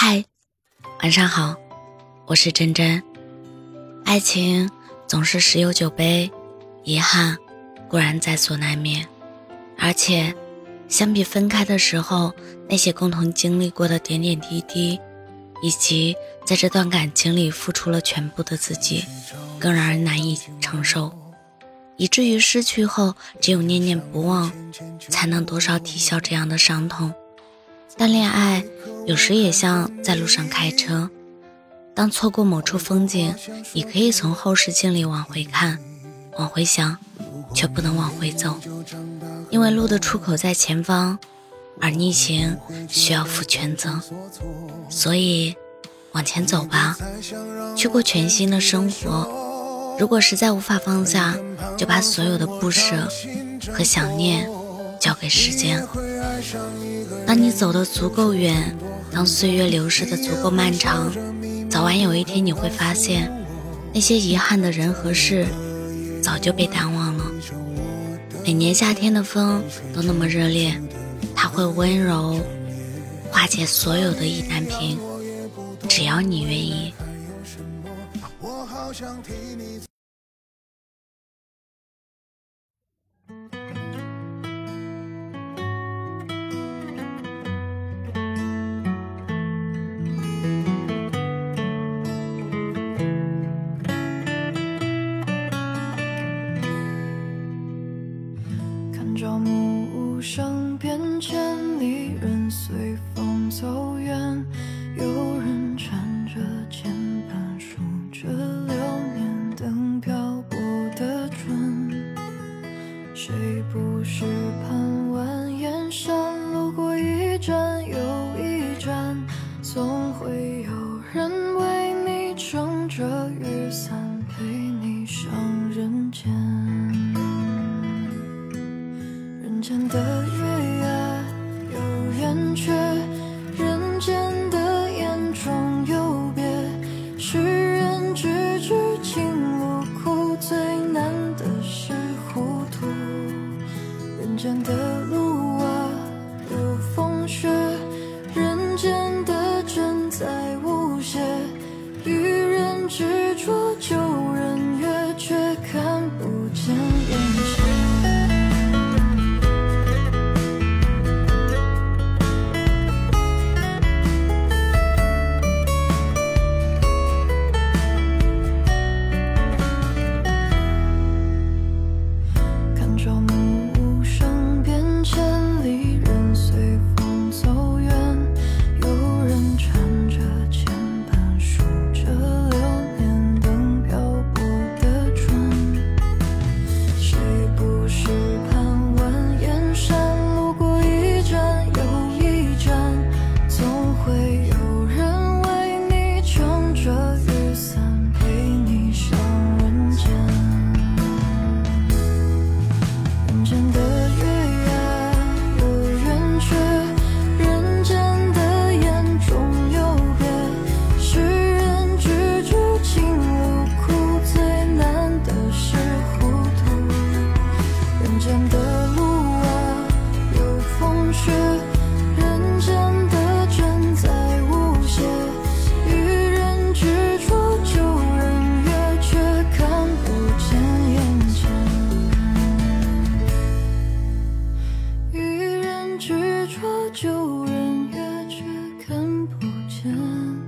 嗨，晚上好，我是真真。爱情总是十有九悲，遗憾固然在所难免。而且，相比分开的时候那些共同经历过的点点滴滴，以及在这段感情里付出了全部的自己，更让人难以承受，以至于失去后只有念念不忘，才能多少抵消这样的伤痛。但恋爱有时也像在路上开车，当错过某处风景，你可以从后视镜里往回看，往回想，却不能往回走，因为路的出口在前方，而逆行需要负全责。所以，往前走吧，去过全新的生活。如果实在无法放下，就把所有的不舍和想念交给时间。当你走得足够远，当岁月流逝的足够漫长，早晚有一天你会发现，那些遗憾的人和事早就被淡忘了。每年夏天的风都那么热烈，它会温柔化解所有的意难平，只要你愿意。离人随风走远有人缠着牵绊数着流年等漂泊的船谁不是盼蜿蜒山路过一站又一站总会旧人约，却看不见。